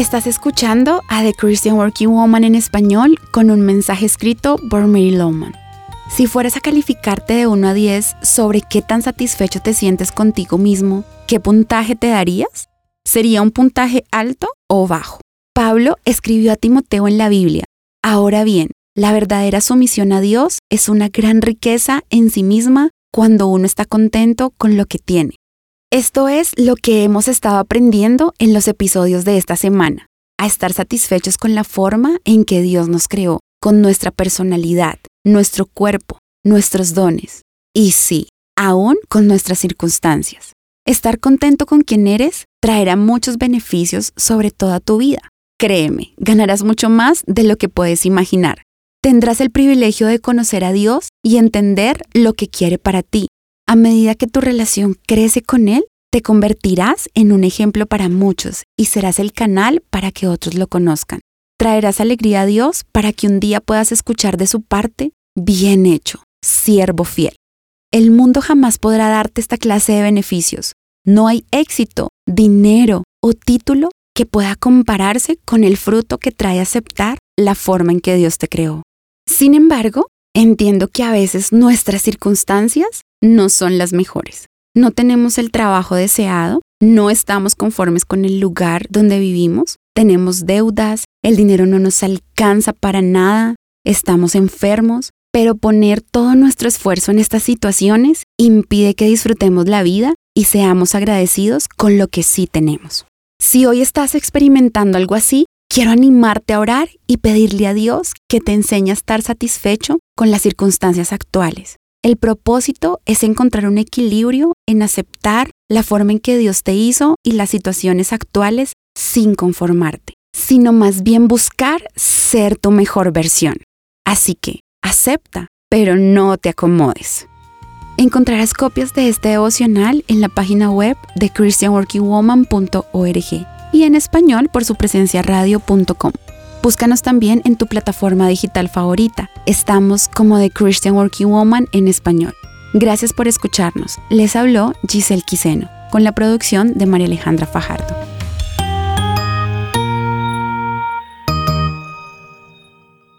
Estás escuchando a The Christian Working Woman en español con un mensaje escrito por Mary Lowman. Si fueras a calificarte de 1 a 10 sobre qué tan satisfecho te sientes contigo mismo, ¿qué puntaje te darías? ¿Sería un puntaje alto o bajo? Pablo escribió a Timoteo en la Biblia, ahora bien, la verdadera sumisión a Dios es una gran riqueza en sí misma cuando uno está contento con lo que tiene. Esto es lo que hemos estado aprendiendo en los episodios de esta semana, a estar satisfechos con la forma en que Dios nos creó, con nuestra personalidad, nuestro cuerpo, nuestros dones y sí, aún con nuestras circunstancias. Estar contento con quien eres traerá muchos beneficios sobre toda tu vida. Créeme, ganarás mucho más de lo que puedes imaginar. Tendrás el privilegio de conocer a Dios y entender lo que quiere para ti. A medida que tu relación crece con Él, te convertirás en un ejemplo para muchos y serás el canal para que otros lo conozcan. Traerás alegría a Dios para que un día puedas escuchar de su parte, bien hecho, siervo fiel. El mundo jamás podrá darte esta clase de beneficios. No hay éxito, dinero o título que pueda compararse con el fruto que trae aceptar la forma en que Dios te creó. Sin embargo, entiendo que a veces nuestras circunstancias no son las mejores. No tenemos el trabajo deseado, no estamos conformes con el lugar donde vivimos, tenemos deudas, el dinero no nos alcanza para nada, estamos enfermos, pero poner todo nuestro esfuerzo en estas situaciones impide que disfrutemos la vida y seamos agradecidos con lo que sí tenemos. Si hoy estás experimentando algo así, quiero animarte a orar y pedirle a Dios que te enseñe a estar satisfecho con las circunstancias actuales. El propósito es encontrar un equilibrio en aceptar la forma en que Dios te hizo y las situaciones actuales sin conformarte, sino más bien buscar ser tu mejor versión. Así que acepta, pero no te acomodes. Encontrarás copias de este devocional en la página web de christianworkingwoman.org y en español por su presencia radio.com. Búscanos también en tu plataforma digital favorita. Estamos como The Christian Working Woman en español. Gracias por escucharnos. Les habló Giselle Quiseno, con la producción de María Alejandra Fajardo.